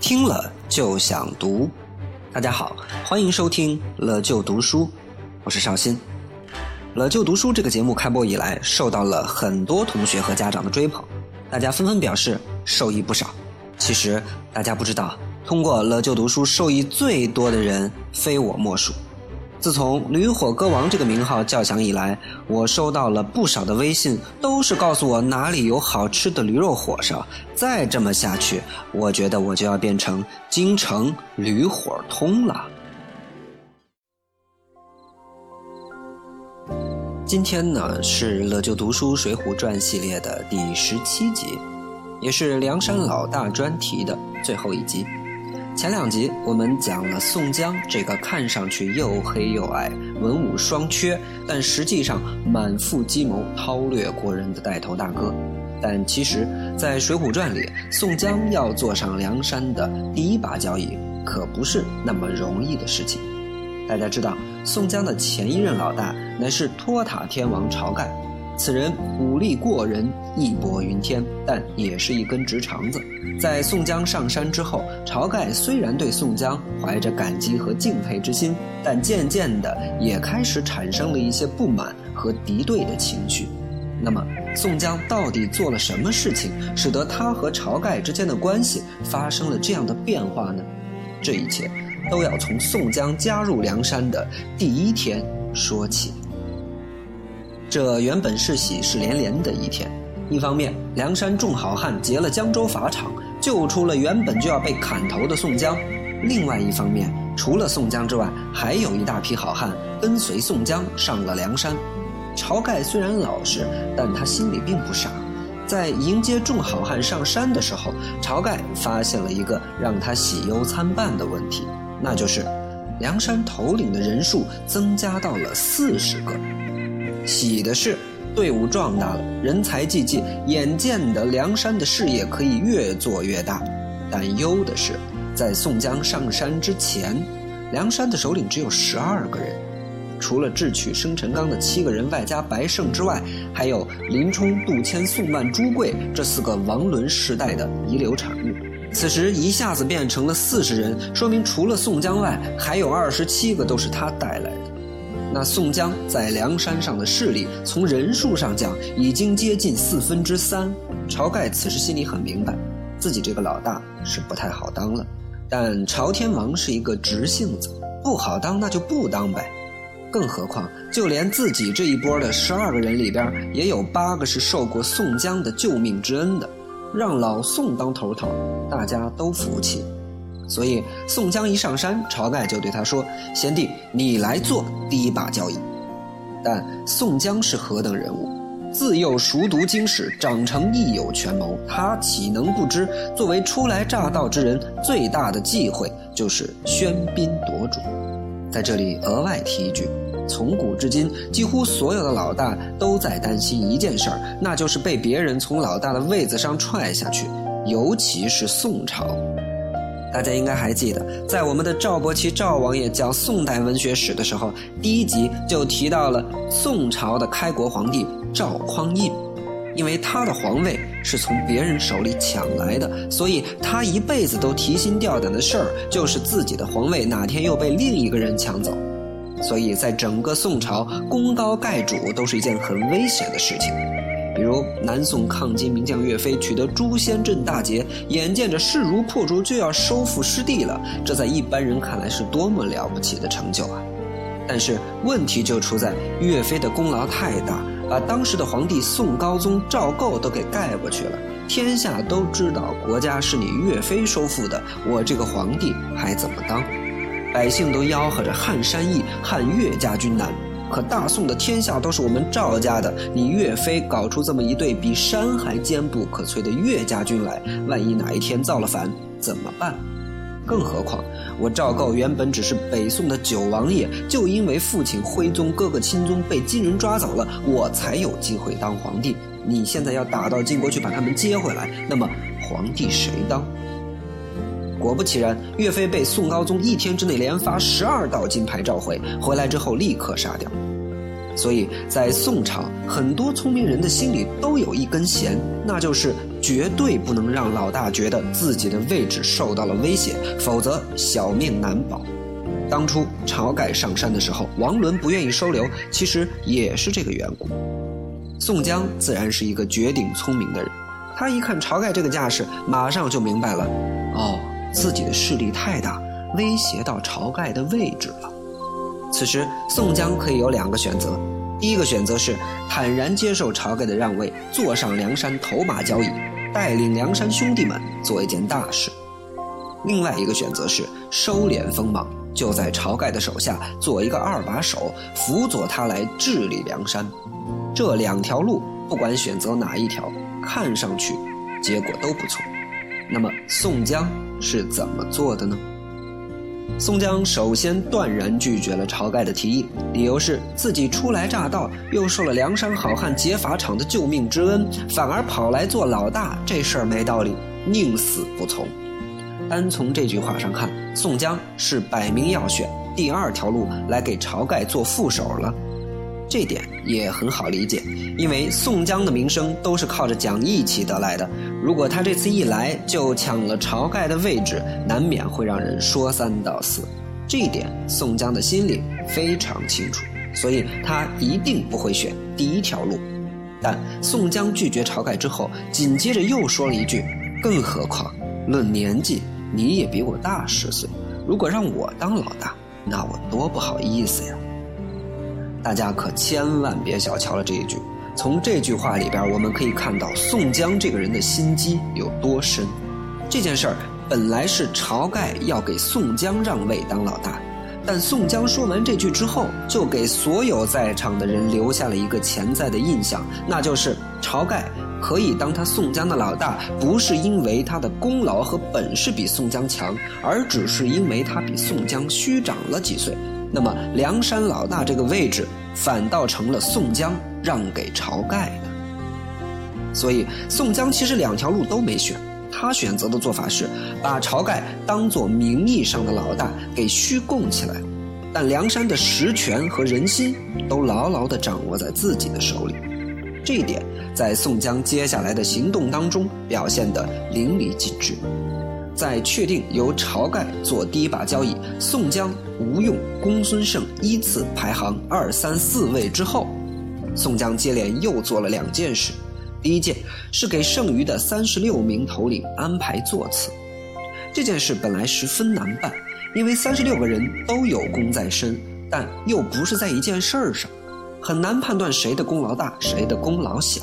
听了就想读，大家好，欢迎收听了就读书，我是邵鑫。了就读书这个节目开播以来，受到了很多同学和家长的追捧，大家纷纷表示受益不少。其实大家不知道，通过了就读书受益最多的人非我莫属。自从“驴火歌王”这个名号叫响以来，我收到了不少的微信，都是告诉我哪里有好吃的驴肉火烧。再这么下去，我觉得我就要变成京城驴火通了。今天呢是乐就读书《水浒传》系列的第十七集，也是梁山老大专题的最后一集。前两集我们讲了宋江这个看上去又黑又矮、文武双缺，但实际上满腹计谋、韬略过人的带头大哥。但其实，在《水浒传》里，宋江要坐上梁山的第一把交椅，可不是那么容易的事情。大家知道，宋江的前一任老大乃是托塔天王晁盖，此人武力过人，义薄云天，但也是一根直肠子。在宋江上山之后，晁盖虽然对宋江怀着感激和敬佩之心，但渐渐的也开始产生了一些不满和敌对的情绪。那么，宋江到底做了什么事情，使得他和晁盖之间的关系发生了这样的变化呢？这一切。都要从宋江加入梁山的第一天说起。这原本是喜事连连的一天，一方面梁山众好汉劫了江州法场，救出了原本就要被砍头的宋江；另外一方面，除了宋江之外，还有一大批好汉跟随宋江上了梁山。晁盖虽然老实，但他心里并不傻。在迎接众好汉上山的时候，晁盖发现了一个让他喜忧参半的问题。那就是，梁山头领的人数增加到了四十个。喜的是，队伍壮大了，人才济济，眼见的梁山的事业可以越做越大。但忧的是，在宋江上山之前，梁山的首领只有十二个人，除了智取生辰纲的七个人，外加白胜之外，还有林冲、杜迁、宋曼、朱贵这四个王伦世代的遗留产物。此时一下子变成了四十人，说明除了宋江外，还有二十七个都是他带来的。那宋江在梁山上的势力，从人数上讲，已经接近四分之三。晁盖此时心里很明白，自己这个老大是不太好当了。但朝天王是一个直性子，不好当那就不当呗。更何况，就连自己这一波的十二个人里边，也有八个是受过宋江的救命之恩的。让老宋当头头，大家都服气。所以宋江一上山，晁盖就对他说：“贤弟，你来做第一把交椅。”但宋江是何等人物？自幼熟读经史，长成亦有权谋，他岂能不知？作为初来乍到之人，最大的忌讳就是喧宾夺主。在这里额外提一句。从古至今，几乎所有的老大都在担心一件事儿，那就是被别人从老大的位子上踹下去。尤其是宋朝，大家应该还记得，在我们的赵伯奇赵王爷讲宋代文学史的时候，第一集就提到了宋朝的开国皇帝赵匡胤，因为他的皇位是从别人手里抢来的，所以他一辈子都提心吊胆的事儿就是自己的皇位哪天又被另一个人抢走。所以在整个宋朝，功高盖主都是一件很危险的事情。比如南宋抗金名将岳飞取得诛仙阵大捷，眼见着势如破竹就要收复失地了，这在一般人看来是多么了不起的成就啊！但是问题就出在岳飞的功劳太大，把当时的皇帝宋高宗赵构都给盖过去了。天下都知道国家是你岳飞收复的，我这个皇帝还怎么当？百姓都吆喝着撼山易，撼岳家军难。可大宋的天下都是我们赵家的，你岳飞搞出这么一队比山还坚不可摧的岳家军来，万一哪一天造了反怎么办？更何况我赵构原本只是北宋的九王爷，就因为父亲徽宗、哥哥钦宗被金人抓走了，我才有机会当皇帝。你现在要打到金国去把他们接回来，那么皇帝谁当？果不其然，岳飞被宋高宗一天之内连发十二道金牌召回，回来之后立刻杀掉。所以在宋朝，很多聪明人的心里都有一根弦，那就是绝对不能让老大觉得自己的位置受到了威胁，否则小命难保。当初晁盖上山的时候，王伦不愿意收留，其实也是这个缘故。宋江自然是一个绝顶聪明的人，他一看晁盖这个架势，马上就明白了，哦，自己的势力太大，威胁到晁盖的位置了。此时，宋江可以有两个选择：第一个选择是坦然接受晁盖的让位，坐上梁山头马交椅，带领梁山兄弟们做一件大事；另外一个选择是收敛锋芒，就在晁盖的手下做一个二把手，辅佐他来治理梁山。这两条路，不管选择哪一条，看上去结果都不错。那么，宋江是怎么做的呢？宋江首先断然拒绝了晁盖的提议，理由是自己初来乍到，又受了梁山好汉劫法场的救命之恩，反而跑来做老大，这事儿没道理，宁死不从。单从这句话上看，宋江是摆明要选第二条路来给晁盖做副手了。这点也很好理解，因为宋江的名声都是靠着讲义气得来的。如果他这次一来就抢了晁盖的位置，难免会让人说三道四。这一点宋江的心里非常清楚，所以他一定不会选第一条路。但宋江拒绝晁盖之后，紧接着又说了一句：“更何况论年纪，你也比我大十岁。如果让我当老大，那我多不好意思呀。”大家可千万别小瞧了这一句。从这句话里边，我们可以看到宋江这个人的心机有多深。这件事儿本来是晁盖要给宋江让位当老大，但宋江说完这句之后，就给所有在场的人留下了一个潜在的印象，那就是晁盖可以当他宋江的老大，不是因为他的功劳和本事比宋江强，而只是因为他比宋江虚长了几岁。那么，梁山老大这个位置反倒成了宋江让给晁盖的。所以，宋江其实两条路都没选，他选择的做法是把晁盖当做名义上的老大给虚供起来，但梁山的实权和人心都牢牢地掌握在自己的手里。这一点在宋江接下来的行动当中表现得淋漓尽致。在确定由晁盖做第一把交椅，宋江、吴用、公孙胜依次排行二三四位之后，宋江接连又做了两件事。第一件是给剩余的三十六名头领安排座次。这件事本来十分难办，因为三十六个人都有功在身，但又不是在一件事儿上，很难判断谁的功劳大，谁的功劳小。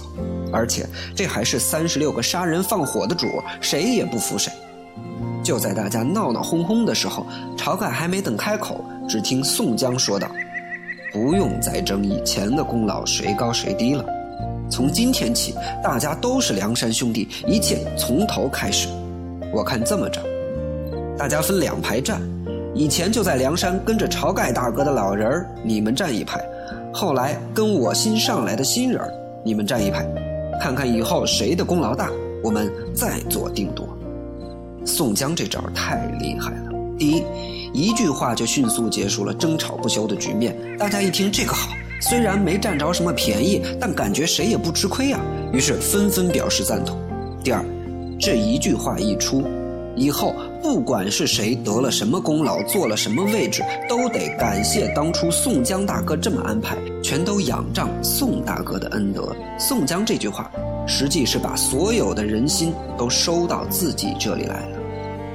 而且这还是三十六个杀人放火的主，谁也不服谁。就在大家闹闹哄哄的时候，晁盖还没等开口，只听宋江说道：“不用再争以前的功劳谁高谁低了。从今天起，大家都是梁山兄弟，一切从头开始。我看这么着，大家分两排站。以前就在梁山跟着晁盖大哥的老人儿，你们站一排；后来跟我新上来的新人儿，你们站一排。看看以后谁的功劳大，我们再做定夺。”宋江这招太厉害了！第一，一句话就迅速结束了争吵不休的局面。大家一听这个好，虽然没占着什么便宜，但感觉谁也不吃亏啊，于是纷纷表示赞同。第二，这一句话一出，以后不管是谁得了什么功劳，坐了什么位置，都得感谢当初宋江大哥这么安排，全都仰仗宋大哥的恩德。宋江这句话，实际是把所有的人心都收到自己这里来了。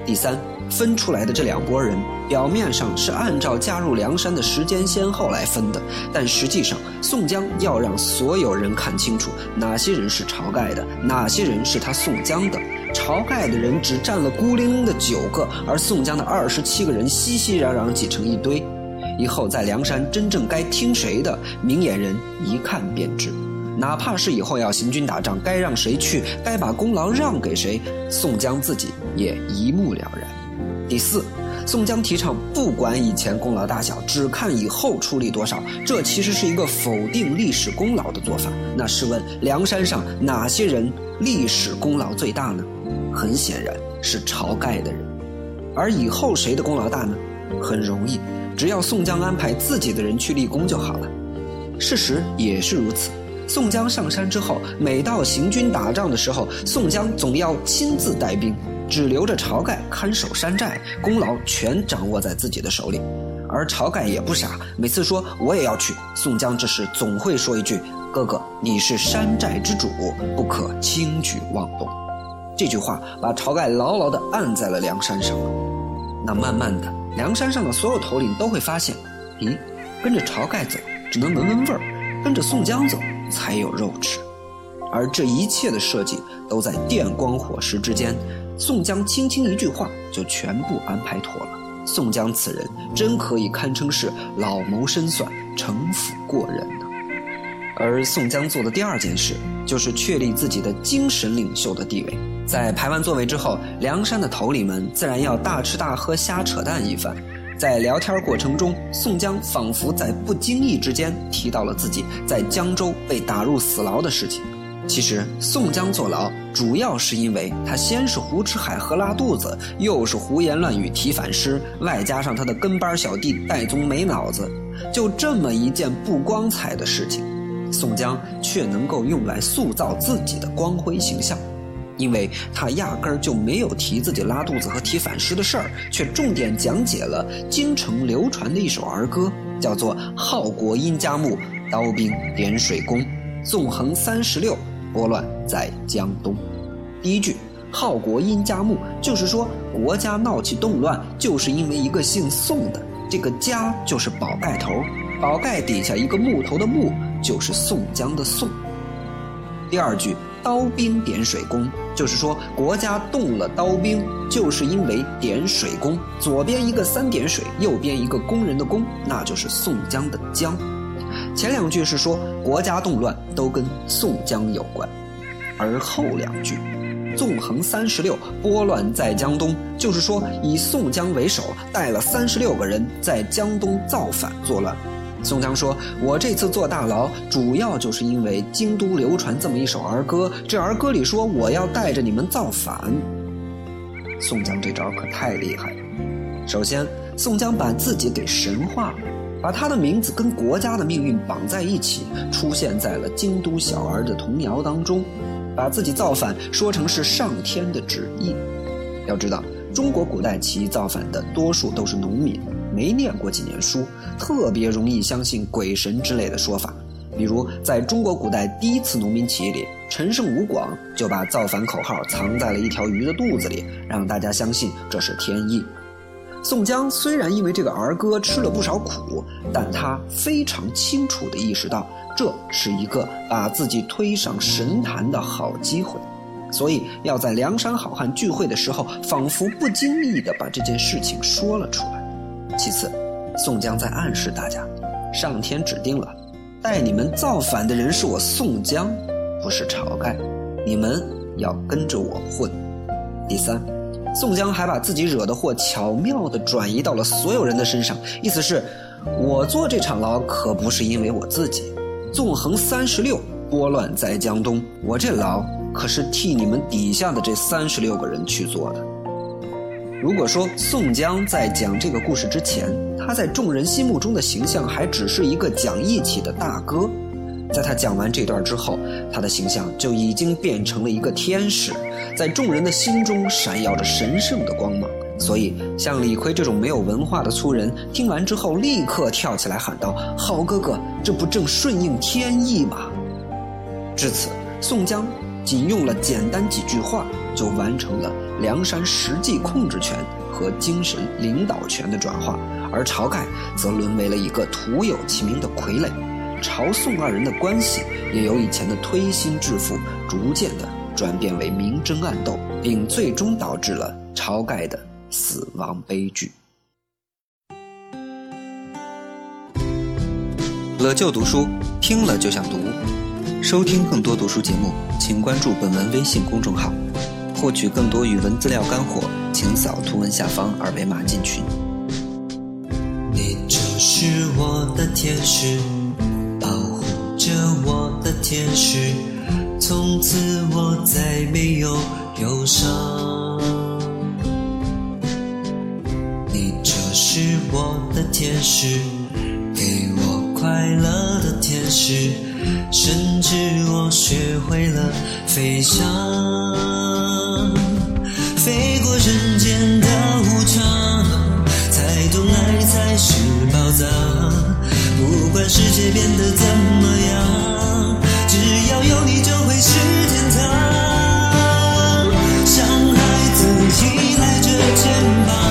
第三，分出来的这两拨人，表面上是按照加入梁山的时间先后来分的，但实际上，宋江要让所有人看清楚，哪些人是晁盖的，哪些人是他宋江的。晁盖的人只占了孤零零的九个，而宋江的二十七个人熙熙攘攘挤成一堆。以后在梁山真正该听谁的，明眼人一看便知。哪怕是以后要行军打仗，该让谁去，该把功劳让给谁，宋江自己也一目了然。第四，宋江提倡不管以前功劳大小，只看以后出力多少，这其实是一个否定历史功劳的做法。那试问，梁山上哪些人历史功劳最大呢？很显然是晁盖的人。而以后谁的功劳大呢？很容易，只要宋江安排自己的人去立功就好了。事实也是如此。宋江上山之后，每到行军打仗的时候，宋江总要亲自带兵，只留着晁盖看守山寨，功劳全掌握在自己的手里。而晁盖也不傻，每次说我也要去，宋江这时总会说一句：“哥哥，你是山寨之主，不可轻举妄动。”这句话把晁盖牢牢地按在了梁山上。那慢慢的，梁山上的所有头领都会发现，咦，跟着晁盖走只能闻闻味儿，跟着宋江走才有肉吃。而这一切的设计都在电光火石之间，宋江轻轻一句话就全部安排妥了。宋江此人真可以堪称是老谋深算、城府过人呢。而宋江做的第二件事，就是确立自己的精神领袖的地位。在排完座位之后，梁山的头领们自然要大吃大喝、瞎扯淡一番。在聊天过程中，宋江仿佛在不经意之间提到了自己在江州被打入死牢的事情。其实，宋江坐牢主要是因为他先是胡吃海喝拉肚子，又是胡言乱语提反诗，外加上他的跟班小弟戴宗没脑子，就这么一件不光彩的事情，宋江却能够用来塑造自己的光辉形象，因为他压根儿就没有提自己拉肚子和提反诗的事儿，却重点讲解了京城流传的一首儿歌，叫做《号国殷家木，刀兵点水工，纵横三十六》。拨乱在江东，第一句“号国殷家木”就是说国家闹起动乱，就是因为一个姓宋的，这个家就是宝盖头，宝盖底下一个木头的木，就是宋江的宋。第二句“刀兵点水工”就是说国家动了刀兵，就是因为点水工，左边一个三点水，右边一个工人的工，那就是宋江的江。前两句是说国家动乱都跟宋江有关，而后两句“纵横三十六，拨乱在江东”就是说以宋江为首，带了三十六个人在江东造反作乱。宋江说：“我这次坐大牢，主要就是因为京都流传这么一首儿歌，这儿歌里说我要带着你们造反。”宋江这招可太厉害了。首先，宋江把自己给神化了。把他的名字跟国家的命运绑在一起，出现在了京都小儿的童谣当中，把自己造反说成是上天的旨意。要知道，中国古代起义造反的多数都是农民，没念过几年书，特别容易相信鬼神之类的说法。比如，在中国古代第一次农民起义里，陈胜吴广就把造反口号藏在了一条鱼的肚子里，让大家相信这是天意。宋江虽然因为这个儿歌吃了不少苦，但他非常清楚地意识到，这是一个把自己推上神坛的好机会，所以要在梁山好汉聚会的时候，仿佛不经意地把这件事情说了出来。其次，宋江在暗示大家，上天指定了，带你们造反的人是我宋江，不是晁盖，你们要跟着我混。第三。宋江还把自己惹的祸巧妙地转移到了所有人的身上，意思是，我坐这场牢可不是因为我自己。纵横三十六，拨乱在江东，我这牢可是替你们底下的这三十六个人去做的。如果说宋江在讲这个故事之前，他在众人心目中的形象还只是一个讲义气的大哥。在他讲完这段之后，他的形象就已经变成了一个天使，在众人的心中闪耀着神圣的光芒。所以，像李逵这种没有文化的粗人，听完之后立刻跳起来喊道：“好哥哥，这不正顺应天意吗？”至此，宋江仅用了简单几句话，就完成了梁山实际控制权和精神领导权的转化，而晁盖则沦为了一个徒有其名的傀儡。朝宋二人的关系也由以前的推心置腹，逐渐的转变为明争暗斗，并最终导致了晁盖的死亡悲剧。乐就读书，听了就想读。收听更多读书节目，请关注本文微信公众号。获取更多语文资料干货，请扫图文下方二维码进群。你就是我的天使。保护着我的天使，从此我再没有忧伤。你就是我的天使，给我快乐的天使，甚至我学会了飞翔，飞过人间的无常才懂爱才是宝藏不管世界变得怎么样只要有你就会是天堂。像孩子依赖着肩膀。